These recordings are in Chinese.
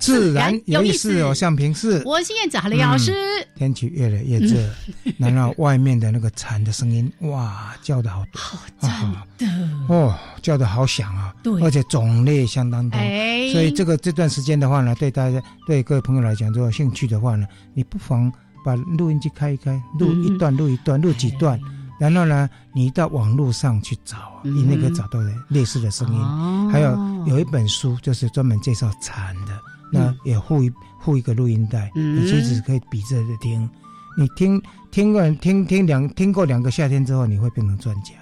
自然有意思。哦，像平时我是燕子，哈林，老师。天气越来越热，然后外面的那个蝉的声音，哇，叫的好多，好真的。哦，叫的好响啊，对，而且种类相当多，所以这个这段时间的话呢，对大家对各位朋友来讲，如果有兴趣的话呢，你不妨把录音机开一开，录一段，录一段，录几段。然后呢，你到网络上去找，你那个找到的类似的声音，还有有一本书就是专门介绍蝉的，那也附一附一个录音带，嗯，你其实可以比着听，你听听过，听听两，听过两个夏天之后，你会变成专家。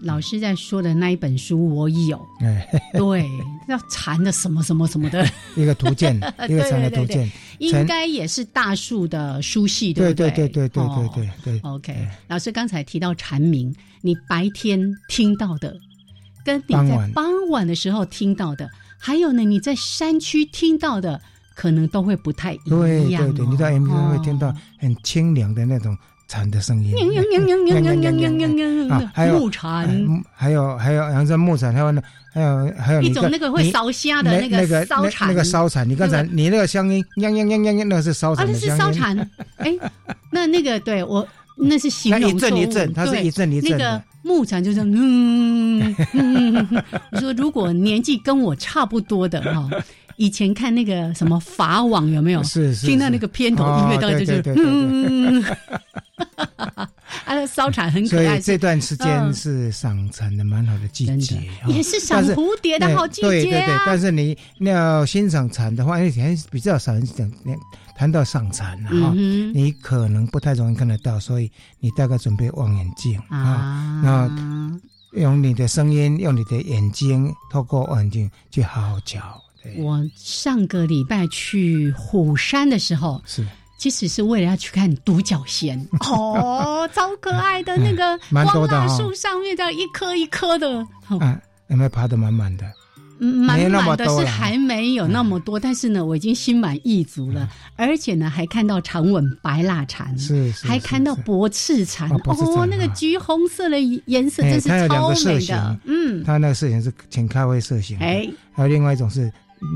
老师在说的那一本书我有，哎，对，要蝉的什么什么什么的，一个图鉴，一个蝉的图鉴。应该也是大树的书系，对对？对对对对对，OK。老师刚才提到蝉鸣，你白天听到的，跟你在傍晚的时候听到的。还有呢，你在山区听到的，可能都会不太一样。对对对，你在 M P 会听到很清凉的那种。蝉的声音，啊，还有木蝉，还有还有，然后在木蝉，还有呢，还有还有一种那个会烧虾的那个烧蝉，那个烧蝉，你刚才你那个声音，嘤嘤嘤嘤嘤，那是烧蝉。啊，那是烧蝉。哎，那那个对我那是形容一阵一阵，它是一阵一阵。那个木蝉就是嗯，嗯 我说如果年纪跟我差不多的哈。以前看那个什么法网有没有？是是。听到那个片头音乐，大概就是嗯。啊，烧蝉很可爱。所以这段时间是赏蝉的蛮好的季节，也是赏蝴蝶的好季节啊。对对对，但是你要欣赏蝉的话，以前比较少人讲谈到赏蝉哈，你可能不太容易看得到，所以你大概准备望远镜啊，然后用你的声音，用你的眼睛，透过望远镜去好好瞧。我上个礼拜去虎山的时候，是。其实是为了要去看独角仙。哦，超可爱的那个 光蜡树上面的一颗一颗的，嗯，有没有爬得满满的？满满的是还没有那么多，但是呢，我已经心满意足了，而且呢，还看到长吻白蜡蝉，是，还看到薄翅蝉，哦，那个橘红色的颜色真是超美的，嗯，它那个色型是浅咖啡色型，哎，还有另外一种是。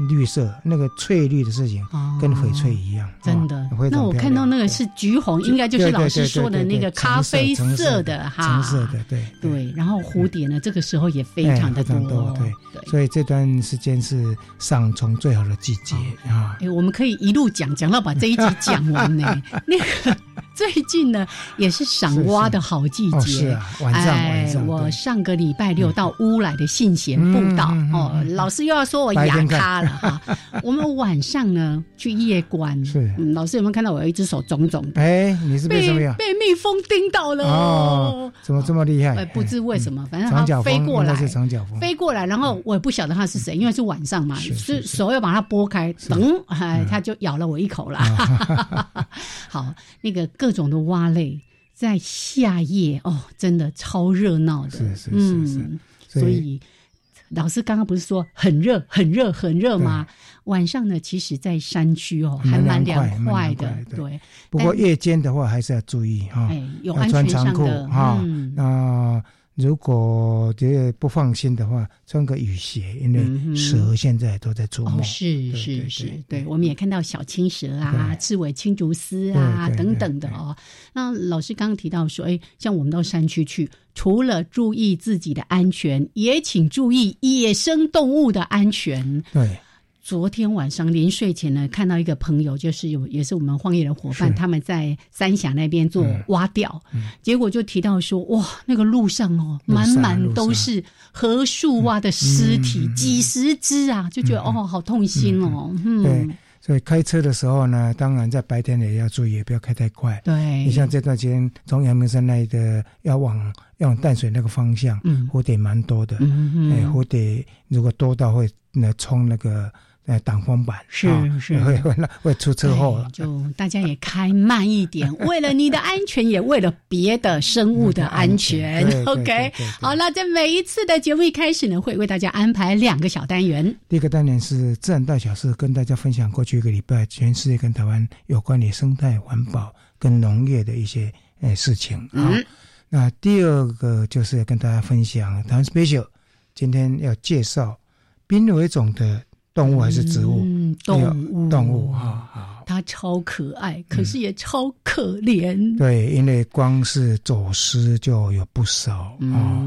绿色那个翠绿的事情，跟翡翠一样，真的。那我看到那个是橘红，应该就是老师说的那个咖啡色的哈，橙色的，对对。然后蝴蝶呢，这个时候也非常的多，对。所以这段时间是上虫最好的季节啊。哎，我们可以一路讲讲到把这一集讲完呢。那个。最近呢，也是赏蛙的好季节。是啊，晚上晚上。我上个礼拜六到乌来的信贤步道哦，老师又要说我哑咖了哈。我们晚上呢去夜观，是老师有没有看到我有一只手肿肿的？哎，你是被什么呀？被蜜蜂叮到了哦。怎么这么厉害？哎，不知为什么，反正它飞过来，长角蜂飞过来，然后我也不晓得它是谁，因为是晚上嘛，是手要把它拨开，等，哎，它就咬了我一口了。好，那个。各种的蛙类在夏夜哦，真的超热闹的，是是是是。所以老师刚刚不是说很热、很热、很热吗？晚上呢，其实，在山区哦，还蛮凉快的。对，不过夜间的话，还是要注意哈，有安全上的啊。那如果觉得不放心的话，穿个雨鞋，因为蛇现在都在出没。是是是，对，我们也看到小青蛇啊、刺尾青竹丝啊等等的哦。那老师刚刚提到说，哎，像我们到山区去，除了注意自己的安全，也请注意野生动物的安全。对，昨天晚上临睡前呢，看到一个朋友，就是有也是我们荒野的伙伴，他们在三峡那边做挖钓，结果就提到说，哇，那个路上哦，满满都是河树蛙的尸体，几十只啊，就觉得哦，好痛心哦。嗯，所以开车的时候呢，当然在白天也要注意，不要开太快。对，你像这段时间从阳明山那的要往要往淡水那个方向，蝴蝶蛮多的，哎，蝴蝶如果多到会来冲那个。呃，挡风板是是会会会出车祸了，就大家也开慢一点，为了你的安全，也为了别的生物的安全。OK，好了，在每一次的节目一开始呢，会为大家安排两个小单元。第一个单元是自然大小事，跟大家分享过去一个礼拜全世界跟台湾有关于生态环保跟农业的一些呃事情啊。那第二个就是要跟大家分享台湾 special，今天要介绍濒危种的。动物还是植物？动物，动物啊，它超可爱，可是也超可怜。对，因为光是走私就有不少啊，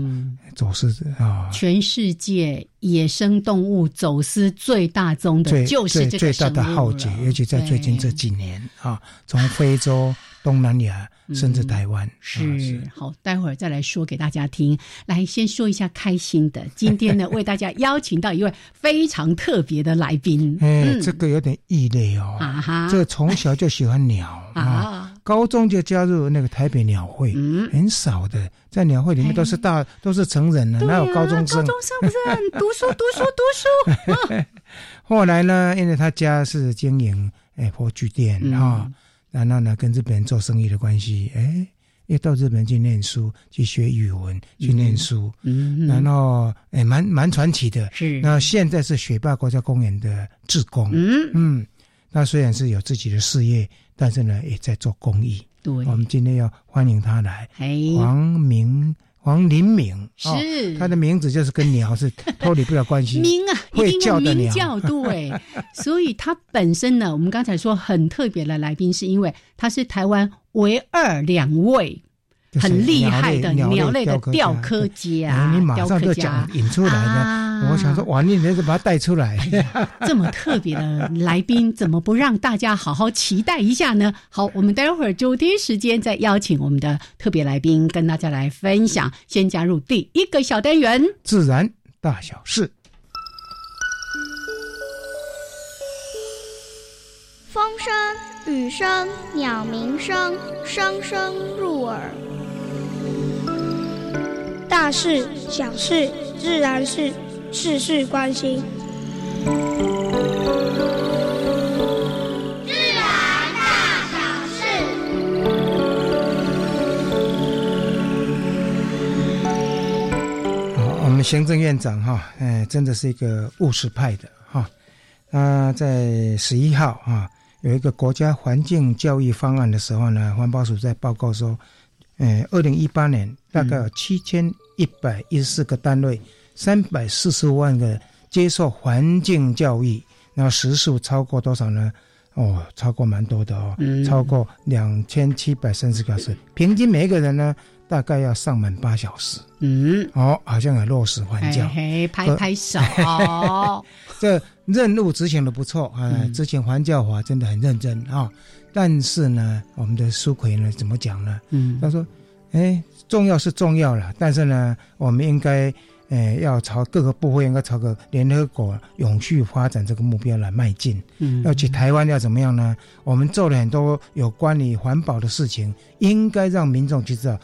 走私啊。全世界野生动物走私最大宗的就是这个最大的浩劫，尤其在最近这几年啊，从非洲。东南亚甚至台湾是好，待会儿再来说给大家听。来，先说一下开心的。今天呢，为大家邀请到一位非常特别的来宾。哎，这个有点异类哦。啊哈，这从小就喜欢鸟 啊，高中就加入那个台北鸟会。嗯，很少的，在鸟会里面都是大都是成人了，哪有高中生？高中生不是很读书读书读书。后来呢，因为他家是经营哎火炬店啊。然后呢，跟日本人做生意的关系，哎，又到日本去念书，去学语文，去念书，嗯，然后哎，蛮蛮传奇的。是，那现在是雪霸国家公园的志工，嗯？嗯，那虽然是有自己的事业，但是呢，也在做公益。对，我们今天要欢迎他来，黄明。黄林明是他的名字，就是跟鸟是 脱离不了关系。鸣啊，会叫的鸣叫对。所以他本身呢，我们刚才说很特别的来宾，是因为他是台湾唯二两位。很厉害的鸟类的雕刻家，你马上就讲引出来的。我想说，哇，你那是把它带出来，这么特别的来宾，怎么不让大家好好期待一下呢？好，我们待会儿周天时间再邀请我们的特别来宾跟大家来分享。先加入第一个小单元：自然大小事。风声、雨声、鸟鸣声，声声入耳。大事、小事、自然是事事关心。自然大小事。好，我们行政院长哈，哎，真的是一个务实派的哈。他在十一号啊，有一个国家环境教育方案的时候呢，环保署在报告说，哎，二零一八年大概有七千。一百一十四个单位，三百四十万个接受环境教育，然后时数超过多少呢？哦，超过蛮多的哦，超过两千七百三十小时，平均每一个人呢，大概要上满八小时。嗯，哦，好像有落实环教，拍拍手。这任务执行的不错啊，执行环教法真的很认真啊。但是呢，我们的苏奎呢，怎么讲呢？嗯，他说，哎。重要是重要了，但是呢，我们应该，呃，要朝各个部会应该朝个联合国永续发展这个目标来迈进。嗯，要去台湾要怎么样呢？我们做了很多有关于环保的事情，应该让民众去知道，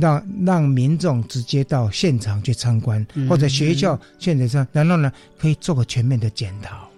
让让民众直接到现场去参观，或者学校现场上，然后呢，可以做个全面的检讨。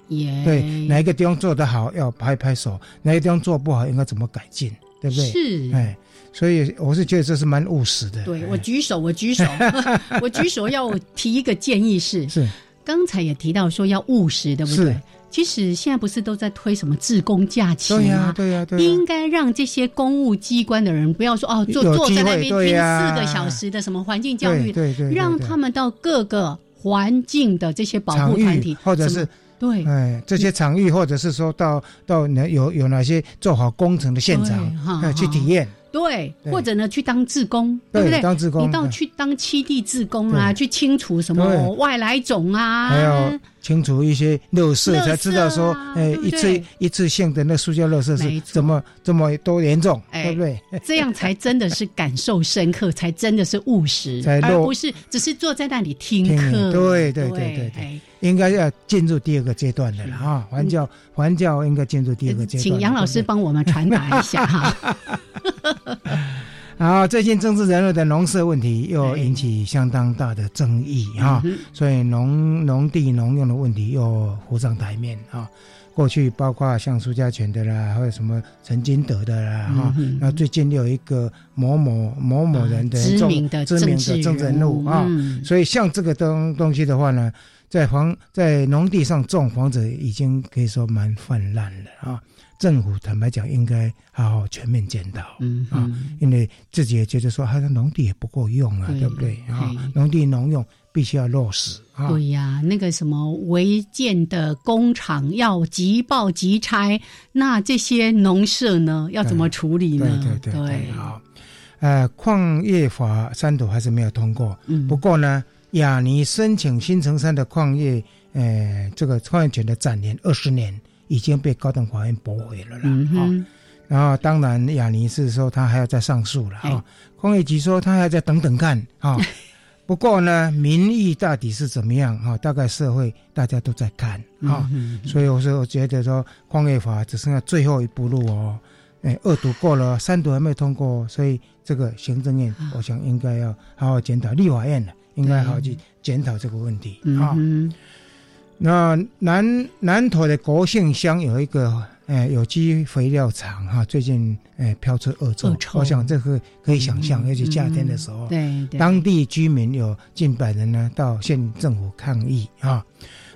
对，哪一个地方做得好，要拍拍手；哪个地方做不好，应该怎么改进？对不对？是，哎。所以我是觉得这是蛮务实的。对我举手，我举手，我举手要提一个建议是：是刚才也提到说要务实，对不对？其实现在不是都在推什么自工假期吗？对呀，对呀，对。应该让这些公务机关的人不要说哦，坐坐在那边听四个小时的什么环境教育，对对，让他们到各个环境的这些保护团体，或者是对，哎，这些场域，或者是说到到哪有有哪些做好工程的现场，去体验。对，或者呢去当志工，对不对？当志工，你到去当七地志工啊，去清除什么外来种啊，还有清除一些垃圾，才知道说，哎，一次一次性的那塑胶垃圾是怎么这么多严重，对不对？这样才真的是感受深刻，才真的是务实，而不是只是坐在那里听课。对对对对对。应该要进入第二个阶段的了哈，环教环教应该进入第二个阶段。请杨老师帮我们传达一下哈。好，最近政治人物的农舍问题又引起相当大的争议哈，所以农农地农用的问题又浮上台面啊。过去包括像苏家全的啦，还有什么陈金德的啦哈，那最近又有一个某某某某人的知名的知名的政治人物啊，所以像这个东东西的话呢。在房在农地上种房子已经可以说蛮泛滥了啊！政府坦白讲，应该好好全面检讨，嗯啊，因为自己也觉得说，他的农地也不够用啊，对不对啊？农地农用必须要落实啊！对呀，那个什么违建的工厂要即报即拆，那这些农舍呢，要怎么处理呢？对对对，好，呃，矿业法三读还是没有通过，嗯，不过呢。雅尼申请新城山的矿业，呃，这个矿业权的展年二十年已经被高等法院驳回了啦。嗯然后当然雅尼是说他还要再上诉了啊。矿业局说他还要再等等看啊。不过呢，民意到底是怎么样啊？大概社会大家都在看啊。所以我说，我觉得说矿业法只剩下最后一步路哦。哎，二读过了，三读还没有通过，所以这个行政院我想应该要好好检讨立法院呢。应该好好去检讨这个问题啊。那南南投的国姓乡有一个诶有机肥料厂哈，最近诶飘出恶臭，我想这个可以想象，尤其夏天的时候，对当地居民有近百人呢到县政府抗议啊，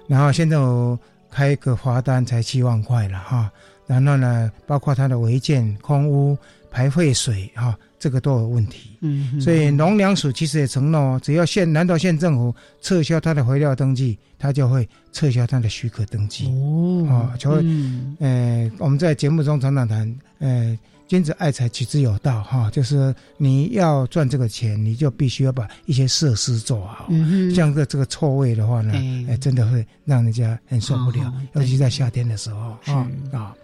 然后县政府开一个罚单才七万块了哈，然后呢，包括它的违建、空屋、排废水哈。这个都有问题，嗯，所以农粮署其实也承诺，只要县南投县政府撤销它的肥料登记，它就会撤销它的许可登记。哦，啊，所以，呃，我们在节目中常常谈，呃，君子爱财，取之有道，哈，就是你要赚这个钱，你就必须要把一些设施做好。嗯像个这个臭味的话呢，哎，真的会让人家很受不了，尤其在夏天的时候啊啊，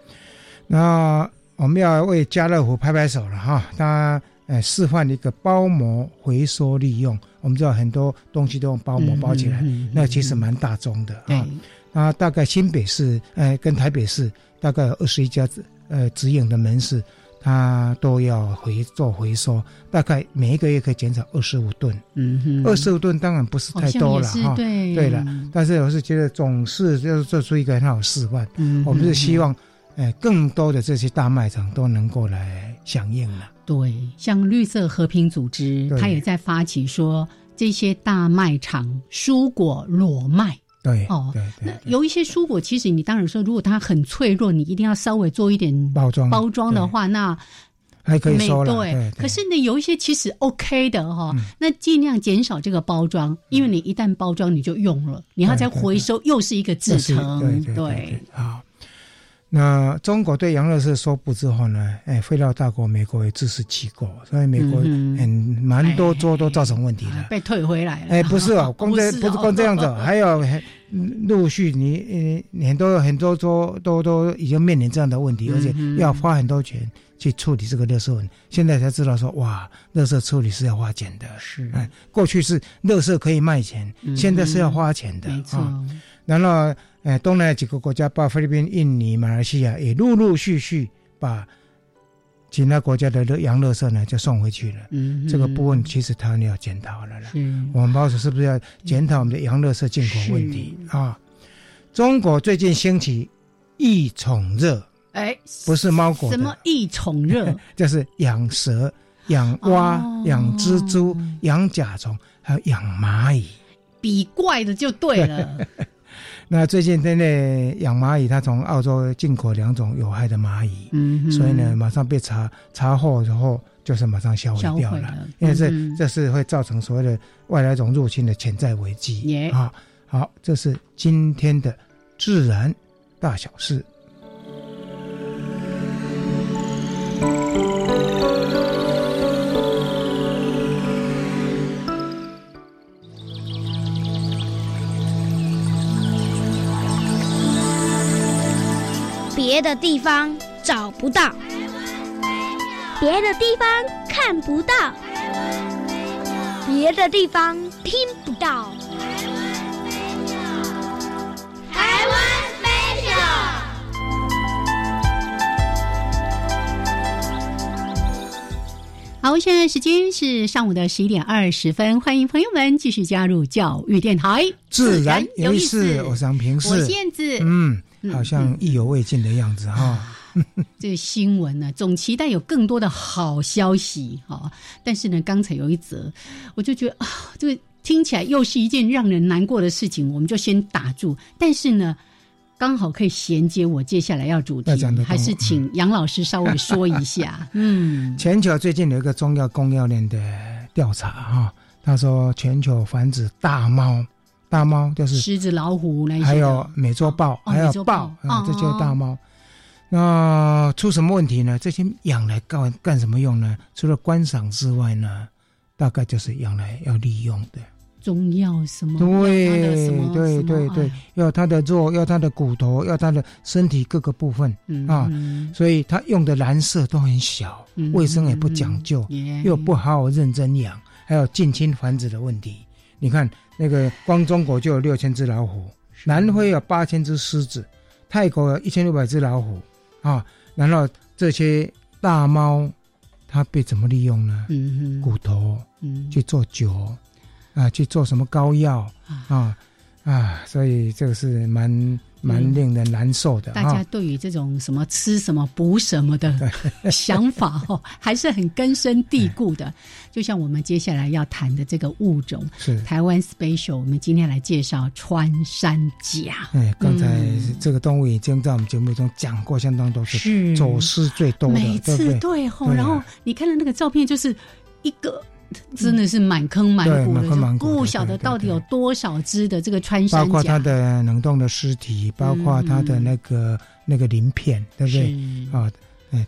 那。我们要为家乐福拍拍手了哈！他呃示范一个包膜回收利用。我们知道很多东西都用包膜包起来，那其实蛮大众的啊。那大概新北市呃跟台北市大概有二十一家呃直营的门市，它都要回做回收，大概每一个月可以减少二十五吨。嗯哼，二十五吨当然不是太多了哈。对对了，但是我是觉得总是要做出一个很好示范。嗯，我们是希望。哎，更多的这些大卖场都能够来响应了。对，像绿色和平组织，它也在发起说这些大卖场蔬果裸卖。对，哦，那有一些蔬果，其实你当然说，如果它很脆弱，你一定要稍微做一点包装包装的话，那还可以收了。对，可是呢，有一些其实 OK 的哈，那尽量减少这个包装，因为你一旦包装你就用了，你要再回收又是一个制成。对，好。那中国对杨乐士说不之后呢？哎，废料大国美国也支持机构，所以美国很蛮多桌都造成问题了，被退回来了。哎，不是哦，光这不是光这样子，还有陆续你呃很多很多桌都都已经面临这样的问题，而且要花很多钱去处理这个垃圾问题。现在才知道说哇，垃圾处理是要花钱的。是，哎，过去是垃圾可以卖钱，现在是要花钱的。没错。然后。哎，东南亚几个国家，包括菲律宾、印尼、马来西亚，也陆陆续续把其他国家的洋垃圾呢就送回去了。嗯，这个部分其实台湾要检讨了了。我们保守是不是要检讨我们的洋垃圾进口问题啊？中国最近兴起异宠热，哎，不是猫狗，什么异宠热？就是养蛇、养蛙、养蜘蛛、养甲虫，还有养蚂蚁，比怪的就对了。那最近真的养蚂蚁，它从澳洲进口两种有害的蚂蚁，嗯，所以呢，马上被查查获之后，就是马上销毁掉了，因为这这是会造成所谓的外来种入侵的潜在危机啊。好，这是今天的自然大小事。的地方找不到，别的地方看不到，别的地方听不到。台湾 special。好，现在时间是上午的十一点二十分，欢迎朋友们继续加入教育电台，自然有意思。我想平视，我燕子，嗯，好像意犹未尽的样子哈。这个新闻呢，总期待有更多的好消息哈，但是呢，刚才有一则，我就觉得啊，这个听起来又是一件让人难过的事情，我们就先打住。但是呢。刚好可以衔接我接下来要主题，还是请 杨老师稍微说一下。嗯，全球最近有一个中药供应链的调查哈，他说全球繁殖大猫，大猫就是狮子、老虎那些，还有美洲豹，还有豹啊，这就是大猫。那出什么问题呢？这些养来干干什么用呢？除了观赏之外呢，大概就是养来要利用的。中药什么？对对对对，要它的肉，要它的骨头，要它的身体各个部分啊。所以它用的蓝色都很小，卫生也不讲究，又不好好认真养，还有近亲繁殖的问题。你看那个光中国就有六千只老虎，南非有八千只狮子，泰国有一千六百只老虎啊。然后这些大猫，它被怎么利用呢？骨头去做酒。啊，去做什么膏药啊啊！所以这个是蛮蛮令人难受的。大家对于这种什么吃什么补什么的 想法哦，还是很根深蒂固的。就像我们接下来要谈的这个物种是台湾 special，我们今天来介绍穿山甲。哎，刚才这个动物已经在我们节目中讲过，相当多次，走失最多的，每次对吼。然后你看到那个照片，就是一个。真的是满坑满谷的，不晓得到底有多少只的这个穿山甲，包括它的冷冻的尸体，包括它的那个那个鳞片，对不对？啊，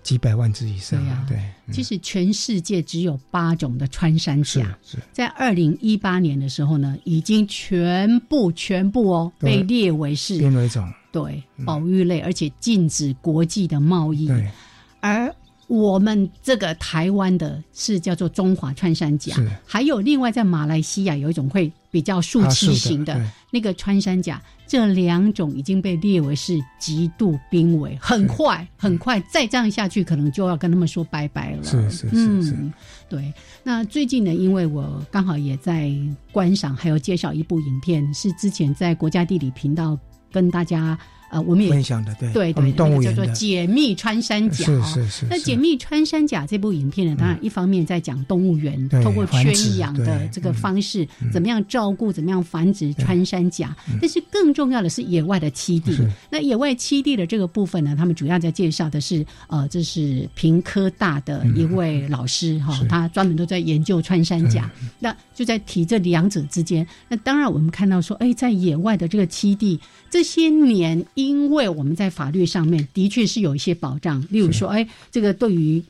几百万只以上。对，其实全世界只有八种的穿山甲，在二零一八年的时候呢，已经全部全部哦被列为是濒危种，对，保育类，而且禁止国际的贸易。对，而。我们这个台湾的是叫做中华穿山甲，还有另外在马来西亚有一种会比较树栖型的那个穿山甲，这两种已经被列为是极度濒危，很快很快再这样下去，可能就要跟他们说拜拜了。是是是是，对。那最近呢，因为我刚好也在观赏，还有介绍一部影片，是之前在国家地理频道跟大家。呃，我们也分享的对对对，叫做解密穿山甲。是是是。那解密穿山甲这部影片呢，当然一方面在讲动物园通过圈养的这个方式，怎么样照顾，怎么样繁殖穿山甲。但是更重要的是野外的栖地。那野外栖地的这个部分呢，他们主要在介绍的是，呃，这是平科大的一位老师哈，他专门都在研究穿山甲。那就在提这两者之间。那当然我们看到说，哎，在野外的这个栖地这些年一。因为我们在法律上面的确是有一些保障，例如说，哎，这个对于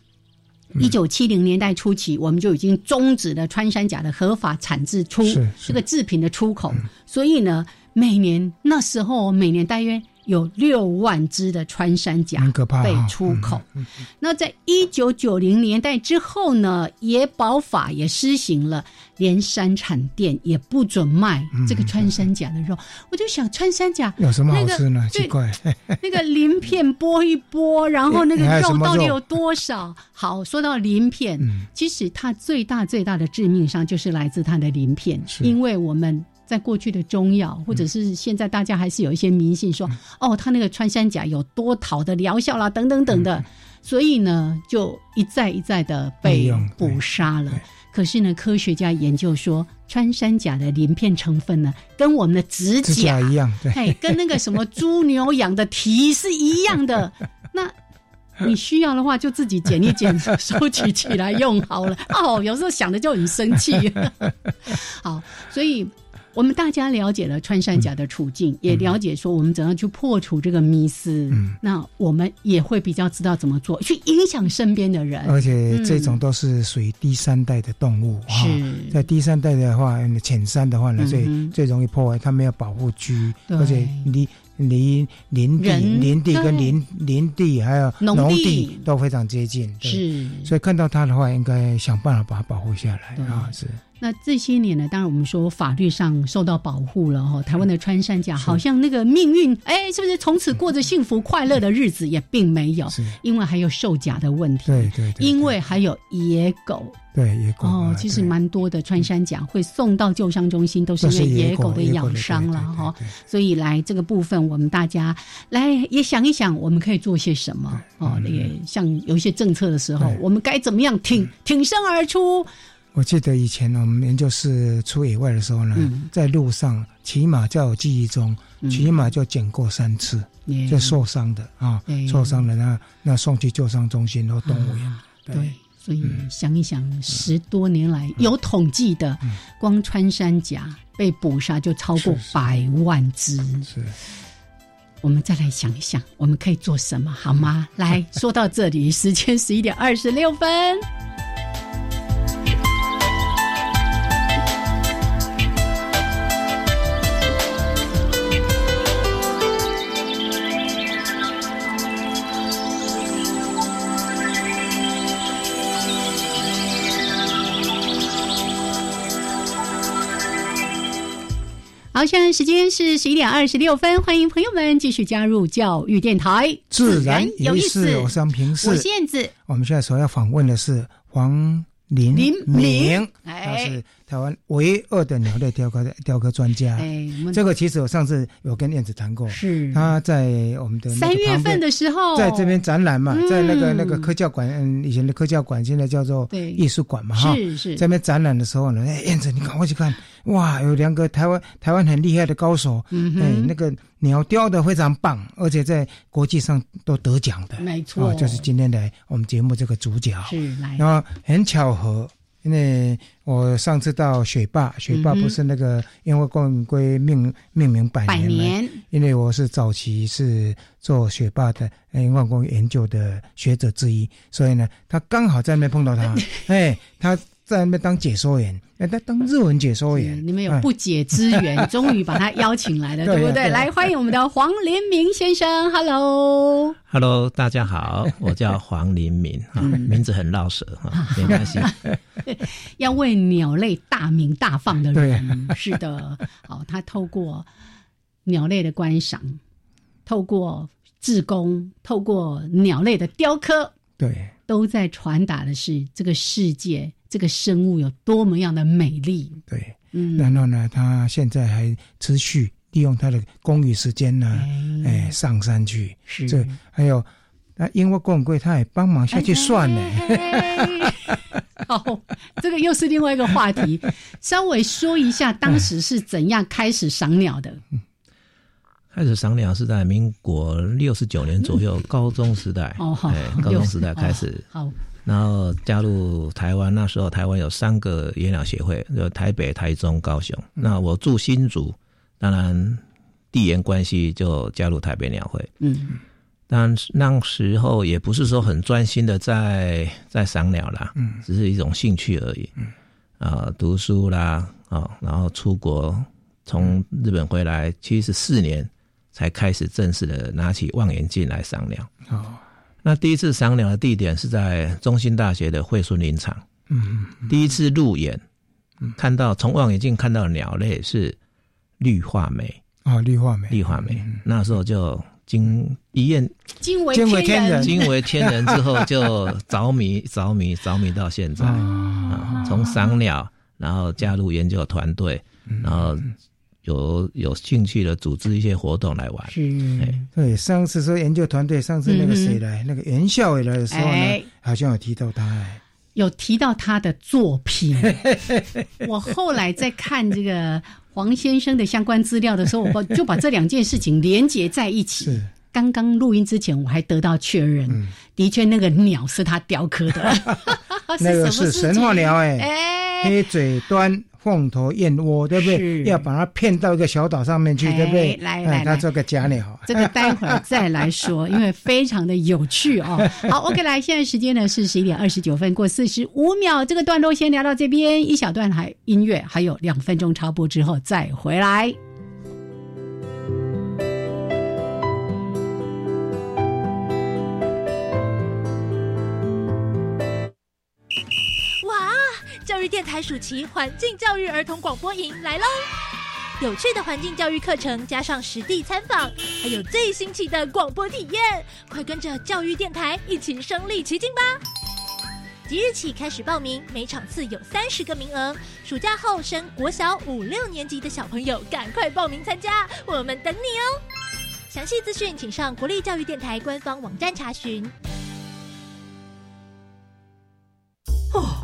一九七零年代初期，我们就已经终止了穿山甲的合法产制出这个制品的出口，所以呢，每年那时候每年大约。有六万只的穿山甲被出口。那在一九九零年代之后呢，野保法也施行了，连山产店也不准卖这个穿山甲的肉。我就想，穿山甲有什么好吃呢？奇怪，那个鳞片剥一剥，然后那个肉到底有多少？好，说到鳞片，其实它最大最大的致命伤就是来自它的鳞片，因为我们。在过去的中药，或者是现在大家还是有一些迷信，说哦，他那个穿山甲有多好的疗效啦，等等等的，所以呢，就一再一再的被捕杀了。可是呢，科学家研究说，穿山甲的鳞片成分呢，跟我们的指甲一样，对，跟那个什么猪牛养的蹄是一样的。那你需要的话，就自己剪一剪，收集起来用好了。哦，有时候想的就很生气。好，所以。我们大家了解了穿山甲的处境，也了解说我们怎样去破除这个迷思。嗯那我们也会比较知道怎么做，去影响身边的人。而且这种都是属于第三代的动物哈，在第三代的话，浅山的话呢，最最容易破坏，它没有保护区，而且你离林地、林地跟林林地还有农农地地都非常接近。对是。所以看到它的话，应该想办法把它保护下来啊！是那这些年呢，当然我们说法律上受到保护了哈。台湾的穿山甲好像那个命运，哎，是不是从此过着幸福快乐的日子？也并没有，是，因为还有售假的问题。对对对，因为还有野狗对野狗哦啊，其实对蛮多的穿山甲会送到救伤中心，都是因为野狗狗的咬伤了哈。。所以来这个部分，我们大家来也想一想，我们可以做些什么哦。也像有一些政策的时候，我们该怎么样挺挺身而出？我记得以前我们研究室出野外的时候呢，嗯。在路上起码在我记忆中，嗯。起码就捡过三次，也就受伤的啊对，受伤的那那送去救伤中心或动物园。对，所以想一想，十多年来有统计的，光穿山甲被捕杀就超过百万只。是。我们再来想一想，我们可以做什么，好吗？来说到这里，时间十一点二十六分。好，现在时间是十一点二十六分，欢迎朋友们继续加入教育电台，自然有意有思思，我是杨平我视。是燕子，我们现在所要访问的是黄林林明。他是台湾唯二的鸟类雕刻雕刻专家。这个其实我上次有跟燕子谈过，是。他在我们的三月份的时候，在这边展览嘛，嗯。在那个那个科教馆，嗯，以前的科教馆现在叫做对。艺术馆嘛，哈。是是。在那边展览的时候呢，哎，燕子，你赶快去看，哇，有两个台湾台湾很厉害的高手，嗯哎，那个鸟雕的非常棒，而且在国际上都得奖的，没错。哦就是今天的我们节目这个主角。是来。然后很巧合，因为我上次到雪霸，雪霸不是那个因为共归命命名百百年吗？年因为我是早期是做雪霸的烟火光工研究的学者之一，所以呢，他刚好在那边碰到他，哎，他在那边当解说员，哎，他当日文解说员，你们有哎不解之缘，终于把他邀请来了，对不对？来，欢迎我们的黄连明先生，Hello。Hello，大家好，我叫黄林明 啊，名字很绕舌哈，没关系。要为鸟类大名大放的对人，是的。好，他透过鸟类的观赏，透过自工，透过鸟类的雕刻，对都在传达的是这个世界，这个生物有多么样的美丽。对，嗯，然后呢，他现在还持续利用他的公余时间呢，哎，上山去，是这还有。那因为共贵，他也帮忙下去算呢。哎好，这个又是另外一个话题。稍微说一下当时是怎样开始赏鸟的。开始赏鸟是在民国六十九年左右，高中时代，哦，好哎，高中时代开始，哦好，然后加入台湾。那时候台湾有三个野鸟协会，就台北、台中、高雄。那我住新竹，当然地缘关系就加入台北鸟会。嗯但是那时候也不是说很专心的在在赏鸟啦，嗯，只是一种兴趣而已。嗯，啊，读书啦，啊，然后出国，从日本回来七十四年才开始正式的拿起望远镜来赏鸟。哦，那第一次赏鸟的地点是在中兴大学的惠顺林场，嗯，第一次入眼，看到从望远镜看到的鸟类是绿化梅，哦，绿化梅，绿化梅，嗯那时候就惊一验惊为惊为天天人。惊为天人之后，就着迷 着迷着迷到现在。啊，啊，从赏鸟，然后加入研究团队，然后有有兴趣的组织一些活动来玩。是哎对，上次说研究团队，上次那个谁来，那个袁校伟来的时候好像有提到他，哎，有提到他的作品。我后来在看这个黄先生的相关资料的时候，我把就把这两件事情连接在一起。是刚刚录音之前，我还得到确认，嗯的确那个鸟是他雕刻的，那个是神话情鸟，哎，哎，黑嘴端凤头燕窝，对不对？要把它骗到一个小岛上面去，对不对哎？来哎来来它做个假鸟，这个待会儿再来说，因为非常的有趣哦。好，OK，来，现在时间呢是十一点二十九分过四十五秒，这个段落先聊到这边，一小段还音乐，还有两分钟插播之后再回来。育电台暑期环境教育儿童广播营来喽！有趣的环境教育课程，加上实地参访，还有最新奇的广播体验，快跟着教育电台一起身临其境吧！即日起开始报名，每场次有三十个名额。暑假后升国小五六年级的小朋友，赶快报名参加，我们等你哦！详细资讯请上国立教育电台官方网站查询。哦。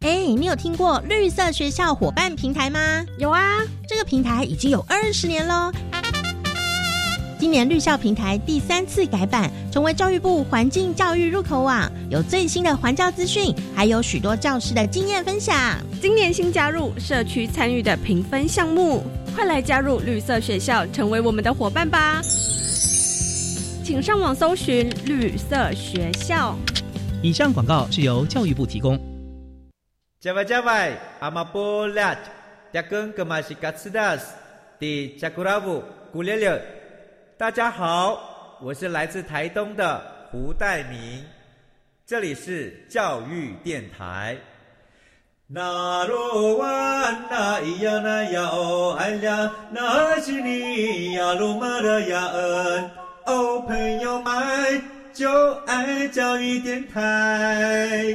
哎，你有听过绿色学校伙伴平台吗？有啊，这个平台已经有二十年喽。今年绿校平台第三次改版，成为教育部环境教育入口网，有最新的环教资讯，还有许多教师的经验分享。今年新加入社区参与的评分项目，快来加入绿色学校，成为我们的伙伴吧！请上网搜寻绿色学校。以上广告是由教育部提供。加外加外，阿玛波拉，扎根格玛西卡斯达斯，迪加古拉布古列列。大家好，我是来自台东的胡代明，这里是教育电台。那罗哇那咿呀那呀哦哎呀，那是你呀鲁玛的呀恩，哦朋友们就爱教育电台。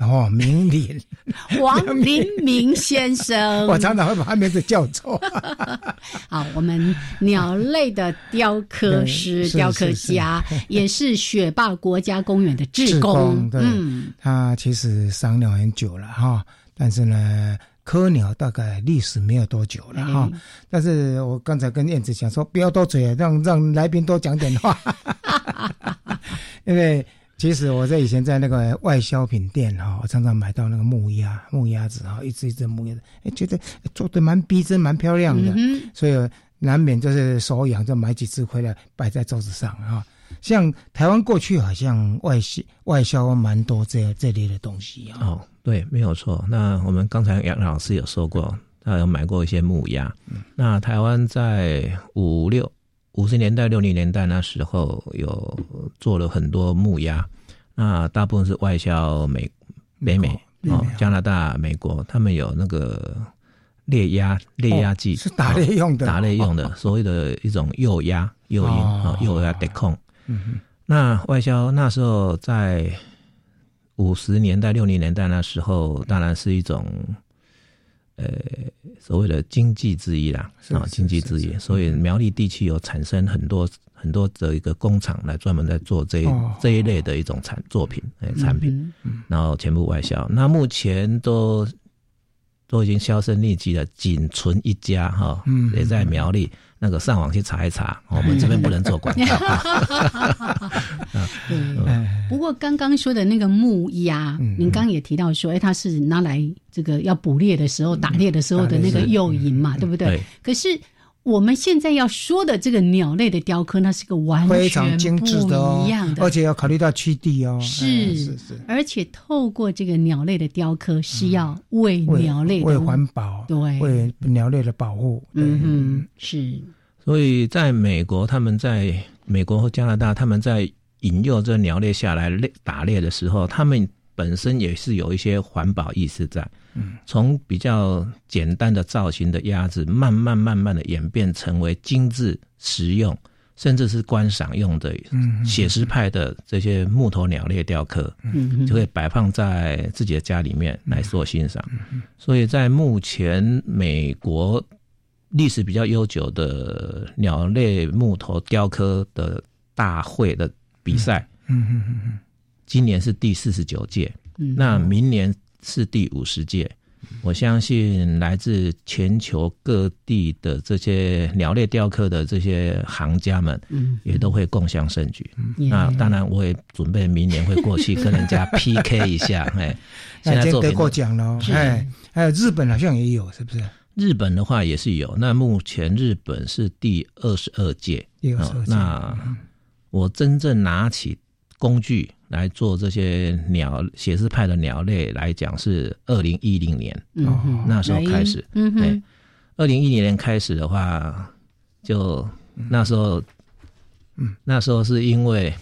哦，明林，黄林明先生，我常常会把他名字叫错。好，我们鸟类的雕刻师、雕刻家，也是雪霸国家公园的志工。嗯，他其实赏鸟很久了哈，但是呢，科鸟大概历史没有多久了哈。但是我刚才跟燕子讲说，不要多嘴，让让来宾多讲点话，因为。其实我在以前在那个外销品店哈，我常常买到那个木鸭、木鸭子哈，一只一只木鸭子，哎，觉得做的蛮逼真、蛮漂亮的，嗯所以难免就是手痒，就买几只回来摆在桌子上哈。像台湾过去好像外销外销蛮多这这类的东西啊。哦，对，没有错。那我们刚才杨老师有说过，他有买过一些木鸭。那台湾在五六。五十年代、六零年代那时候有做了很多木鸭，那大部分是外销美、北美、哦加拿大、美国，他们有那个猎鸭、猎鸭剂，是打猎用的，打猎用的，所谓的一种诱鸭、诱鹰啊、诱鸭得控。嗯那外销那时候在五十年代、六零年代那时候，当然是一种。呃，所谓的经济之一啦，啊，经济之一，所以苗栗地区有产生很多很多的一个工厂来专门在做这这一类的一种产作品，哎，产品，然后全部外销。那目前都都已经销声匿迹了，仅存一家哈，嗯也在苗栗。那个上网去查一查，我们这边不能做广告。嗯，不过刚刚说的那个木鸭，您刚也提到说，哎，它是拿来这个要捕猎的时候、打猎的时候的那个诱引嘛，对不对？可是。我们现在要说的这个鸟类的雕刻，那是个完全非常精致的哦，一样的，而且要考虑到区地哦。是是是，而且透过这个鸟类的雕刻，是要为鸟类为环保，对，为鸟类的保护。嗯嗯，是。所以在美国，他们在美国和加拿大，他们在引诱这鸟类下来猎打猎的时候，他们本身也是有一些环保意识在。从比较简单的造型的鸭子，慢慢慢慢的演变成为精致、实用，甚至是观赏用的写实派的这些木头鸟类雕刻，就会摆放在自己的家里面来做欣赏。所以在目前美国历史比较悠久的鸟类木头雕刻的大会的比赛，今年是第四十九届，那明年是第五十届。我相信来自全球各地的这些鸟类雕刻的这些行家们，嗯，也都会共享盛举。那当然，我也准备明年会过去跟人家 PK 一下。哎，现在得过奖了。哎，还有日本好像也有，是不是？日本的话也是有。那目前日本是第二十二届。第二十二届。那我真正拿起工具。来做这些鸟写实派的鸟类来讲，是二零一零年那时候开始。嗯二零一零年开始的话，就那时候，那时候是因为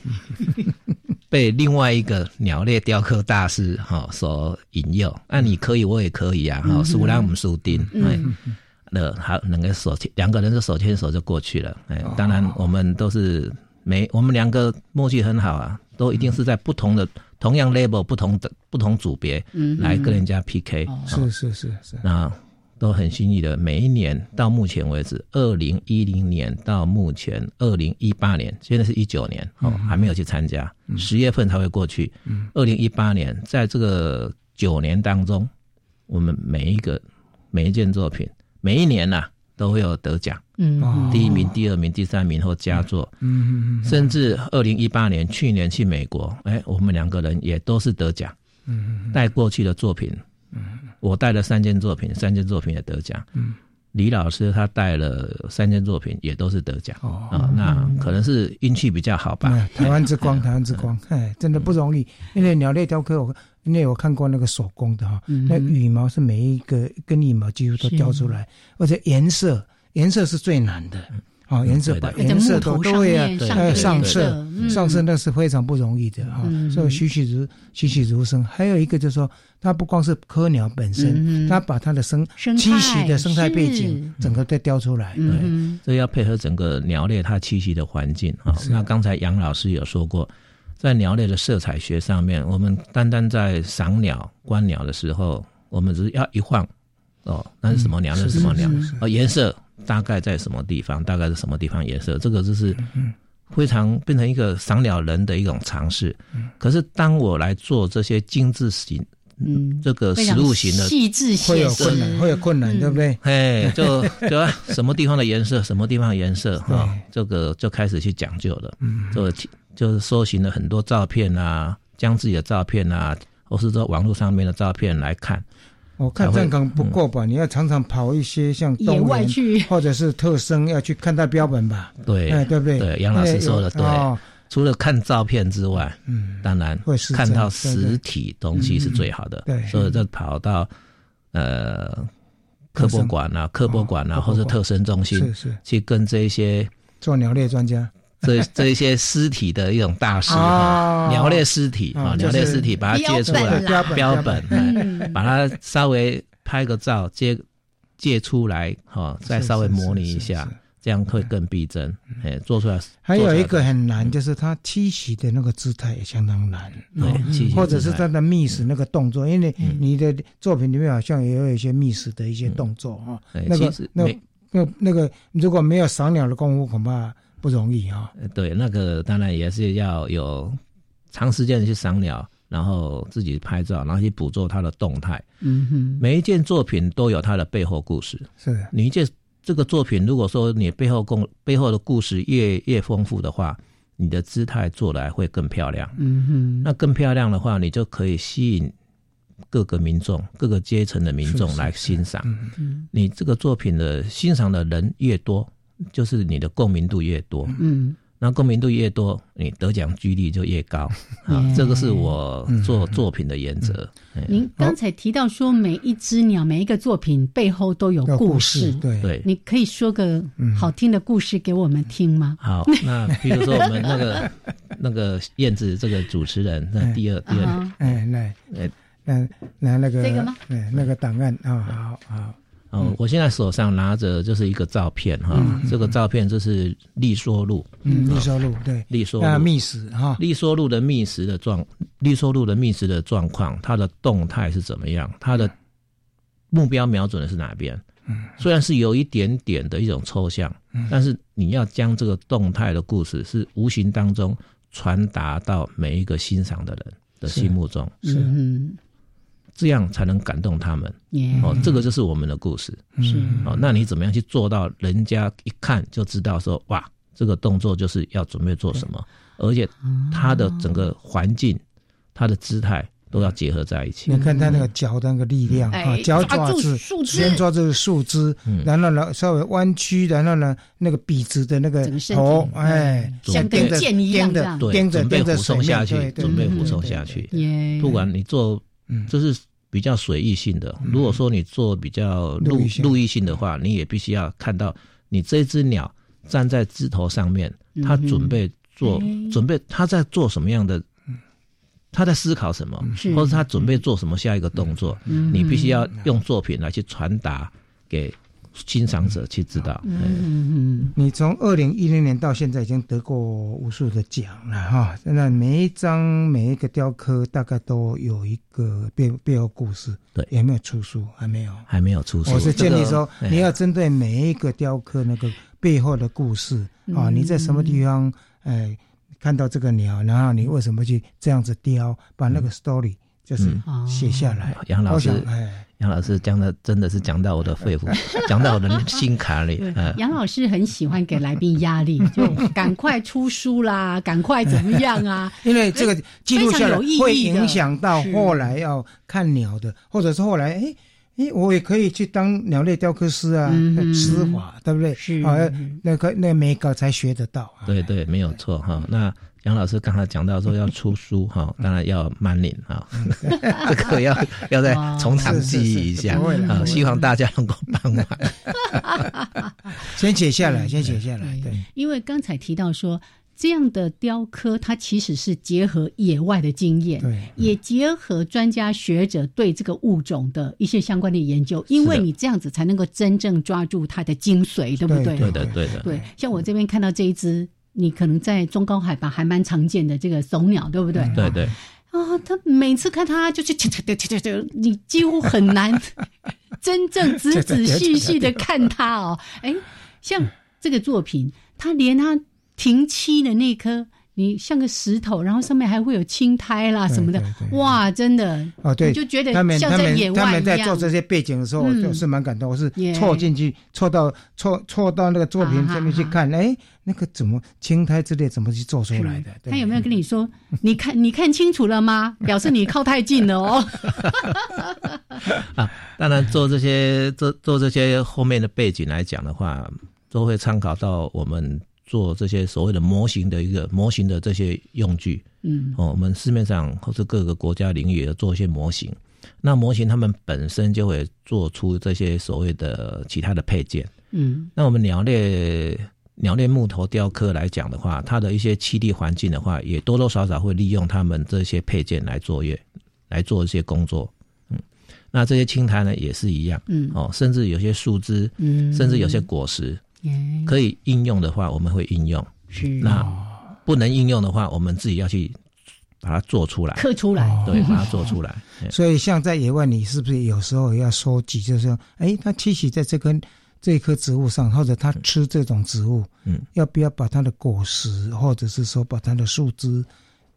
被另外一个鸟类雕刻大师哈所引诱。那你可以，我也可以啊！哈，苏拉姆苏丁，哎，那还能够手牵两个人就手牵手就过去了。哎，当然我们都是没，我们两个默契很好啊。都一定是在不同的同样 label 不同的不同组别来跟人家 PK，是是是是，那都很幸运的。每一年到目前为止，二零一零年到目前二零一八年，现在是一九年哦，还没有去参加，十月份才会过去。二零一八年在这个九年当中，我们每一个每一件作品，每一年呐。都会有得奖，嗯，第一名、第二名、第三名或佳作，嗯。嗯甚至二零一八年去年去美国，哎，我们两个人也都是得奖，嗯带过去的作品，嗯，我带了三件作品，三件作品也得奖，嗯，李老师他带了三件作品也都是得奖，哦，啊，那可能是运气比较好吧。台湾之光，台湾之光，哎，真的不容易，因为鸟类雕刻我。因为我看过那个手工的哈，那羽毛是每一个根羽毛几乎都雕出来，而且颜色颜色是最难的，啊，颜色把颜色都都会啊上色上色那是非常不容易的哈，所以栩栩如栩栩如生。还有一个就是说，它不光是科鸟本身，它把它的生栖息的生态背景整个都雕出来，对，这要配合整个鸟类它栖息的环境啊。那刚才杨老师有说过。在鸟类的色彩学上面，我们单单在赏鸟、观鸟的时候，我们只是要一晃，哦，那是什么鸟？那是什么鸟？哦，颜色大概在什么地方？大概是什么地方颜色？这个就是非常变成一个赏鸟人的一种尝试。可是当我来做这些精致型，嗯，这个实物型的细致会有困难，会有困难，对不对？哎，就就什么地方的颜色，什么地方的颜色 哈，这个就开始去讲究了。嗯，这个。就是搜寻了很多照片啊，将自己的照片啊，或是说网络上面的照片来看。我看这样不够吧？你要常常跑一些像野外去，或者是特生要去看待标本吧？对，哎，对不对？对，杨老师说的对。除了看照片之外，嗯，当然看到实体东西是最好的。对，所以就跑到呃科博馆啊、科博馆啊，或者特生中心，是是，去跟这些做鸟类专家。这这一些尸体的一种大师哈，鸟类尸体啊，鸟类尸体把它借出来标本，把它稍微拍个照，借借出来哈，再稍微模拟一下，这样会更逼真。哎，做出来还有一个很难，就是它栖息的那个姿态也相当难，对，或者是它的觅食那个动作，因为你的作品里面好像也有一些觅食的一些动作哈。那个那那那个如果没有赏鸟的功夫，恐怕。不容易啊！对，那个当然也是要有长时间的去赏鸟，然后自己拍照，然后去捕捉它的动态。嗯哼，每一件作品都有它的背后故事。是，你一件这个作品，如果说你背后共背后的故事越越丰富的话，你的姿态做来会更漂亮。嗯哼，那更漂亮的话，你就可以吸引各个民众、各个阶层的民众来欣赏。嗯，你这个作品的欣赏的人越多。就是你的共鸣度越多，嗯，那共鸣度越多，你得奖几率就越高。啊。这个是我做作品的原则。您刚才提到说，每一只鸟、每一个作品背后都有故事，对。对，你可以说个好听的故事给我们听吗？好，那比如说我们那个 那个燕子这个主持人，那第二第二，哎来，哎。那那那个这个吗？哎那个档案啊，好好。哦，我现在手上拿着就是一个照片哈，这个照片就是利索路，嗯，利索路对，利索路。觅食哈，利索路的觅食的状，利索路的觅食的状况，它的动态是怎么样？它的目标瞄准的是哪边？嗯，虽然是有一点点的一种抽象，但是你要将这个动态的故事是无形当中传达到每一个欣赏的人的心目中，是。这样才能感动他们。哦，这个就是我们的故事。是。哦，那你怎么样去做到？人家一看就知道说，哇，这个动作就是要准备做什么，而且他的整个环境、他的姿态都要结合在一起。你看他那个脚的那个力量啊，脚爪子先抓这个树枝，然后呢稍微弯曲，然后呢那个笔直的那个头，哎，像跟箭一样的，对，准备俯冲下去，准备俯冲下去。不管你做，就是。比较随意性的，如果说你做比较路路易性的。话，你也必须要看到你这只鸟站在枝头上面，它准备做准备，它在做什么样的，他在思考什么，或者他准备做什么下一个动作，你必须要用作品来去传达给。欣赏者去知道，嗯嗯，你从二零一零年到现在已经得过无数的奖了哈。现在每一张每一个雕刻大概都有一个背背后故事，对，有没有出书？还没有，还没有出书。我是建议说，你要针对每一个雕刻那个背后的故事啊，你在什么地方哎看到这个鸟，然后你为什么去这样子雕，把那个 story 就是写下来。杨老师，哎。杨老师讲的真的是讲到我的肺腑，讲到我的心坎里。杨老师很喜欢给来宾压力，就赶快出书啦，赶快怎么样啊？因为这个记录下来会影响到后来要看鸟的，或者是后来哎哎，我也可以去当鸟类雕刻师啊，施法对不对？是啊，那个那每个才学得到。对对，没有错哈。那。杨老师刚才讲到说要出书哈，当然要 money 哈，这个要要再从长计议一下啊，希望大家能够帮忙。先写下来，先写下来。对，因为刚才提到说，这样的雕刻它其实是结合野外的经验，对，也结合专家学者对这个物种的一些相关的研究，因为你这样子才能够真正抓住它的精髓，对不对？对的，对的。对，像我这边看到这一只。你可能在中高海拔还蛮常见的这个手鸟，对不对？对对。啊，他每次看他就是切切切切切，你几乎很难真正仔仔细细的看他哦。哎，像这个作品，他连他停栖的那颗。你像个石头，然后上面还会有青苔啦什么的，哇，真的哦，对，就觉得他们他们他们在做这些背景的时候，就是蛮感动。我是凑进去，凑到错错到那个作品上面去看，哎，那个怎么青苔之类怎么去做出来的？他有没有跟你说？你看你看清楚了吗？表示你靠太近了哦。啊，当然做这些做做这些后面的背景来讲的话，都会参考到我们。做这些所谓的模型的一个模型的这些用具，嗯，哦，我们市面上或是各个国家领域的做一些模型，那模型他们本身就会做出这些所谓的其他的配件，嗯，那我们鸟类鸟类木头雕刻来讲的话，它的一些栖地环境的话，也多多少少会利用他们这些配件来作业，来做一些工作，嗯，那这些青苔呢也是一样，嗯，哦，甚至有些树枝，嗯，甚至有些果实。可以应用的话，我们会应用；是那不能应用的话，我们自己要去把它做出来，刻出来，对，把它做出来。所以，像在野外，你是不是有时候要收集？就是说，哎，它栖息在这根这棵植物上，或者它吃这种植物，嗯，要不要把它的果实，或者是说把它的树枝？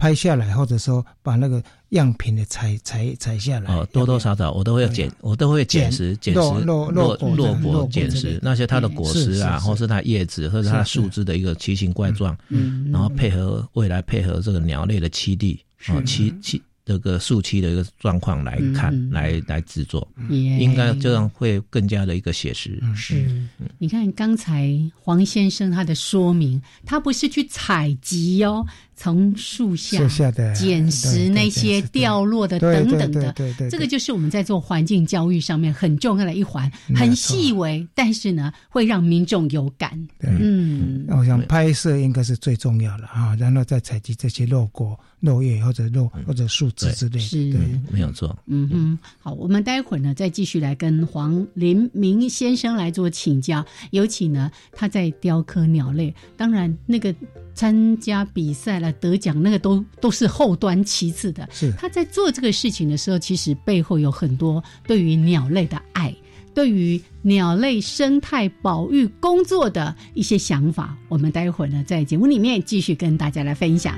拍下来，或者说把那个样品的采采采下来，哦，多多少少我都会捡，我都会捡拾捡拾落落落果捡拾那些它的果实啊，或是。它叶子，或者它树枝的一个奇形怪状，嗯，然后配合未来配合这个鸟类的栖地啊栖栖这个树栖的一个状况来看，来来制作，应该这样会更加的一个写实。是，你看刚才黄先生他的说明，他不是去采集哦。从树下树下的捡拾那些掉落的等等的，对对，这个就是我们在做环境教育上面很重要的一环，很细微，但是呢，会让民众有感。嗯，我想拍摄应该是最重要的啊，然后再采集这些落果、落叶或者落或者树枝之类的，对，没有错。嗯哼，好，我们待会儿呢再继续来跟黄林明先生来做请教，尤其呢他在雕刻鸟类，当然那个参加比赛了。得奖那个都都是后端其次的，是他在做这个事情的时候，其实背后有很多对于鸟类的爱，对于鸟类生态保育工作的一些想法。我们待会儿呢，在节目里面继续跟大家来分享。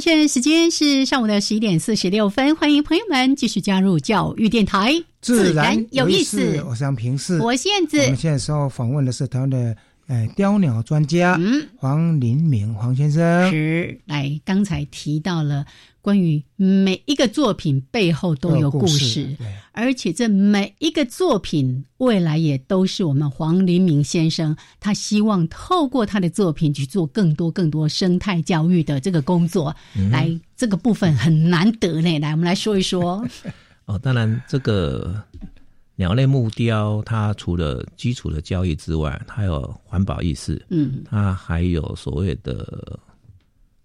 现在时间是上午的十一点四十六分，欢迎朋友们继续加入教育电台，自然有意思。我是杨平是，我燕子。我们现在时候访问的是台湾的呃雕鸟专家，嗯，黄林明黄先生。是，来，刚才提到了。关于每一个作品背后都有故事，而且这每一个作品未来也都是我们黄黎明先生他希望透过他的作品去做更多更多生态教育的这个工作。来，这个部分很难得呢。来，我们来说一说。哦，当然，这个鸟类木雕，它除了基础的教育之外，它有环保意识。嗯，它还有所谓的，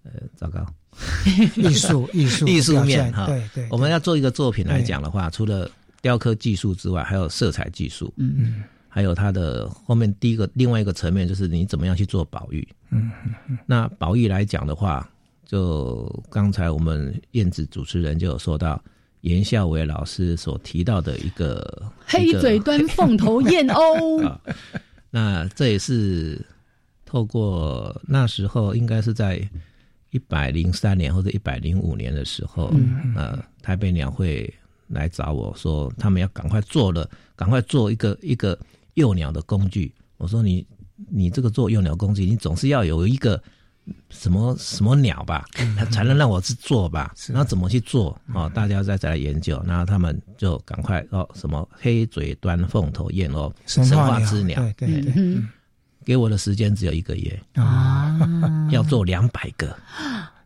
呃，糟糕。艺术 艺术艺术面哈，对对，我们要做一个作品来讲的话，除了雕刻技术之外，还有色彩技术，嗯。嗯，还有它的后面第一个另外一个层面就是你怎么样去做保育，嗯嗯，那保育来讲的话，就刚才我们燕子主持人就有说到严孝伟老师所提到的一个黑 嘴端凤头燕鸥，那这也是透过那时候应该是在。一百零三年或者一百零五年的时候，呃，台北鸟会来找我说，他们要赶快做了，赶快做一个一个幼鸟的工具。我说你你这个做幼鸟工具，你总是要有一个什么什么鸟吧，才能让我去做吧。那怎么去做啊？大家再再来研究。然后他们就赶快哦，什么黑嘴端凤头燕哦，神话之鸟，对对对。给我的时间只有一个月。啊，要做两百个，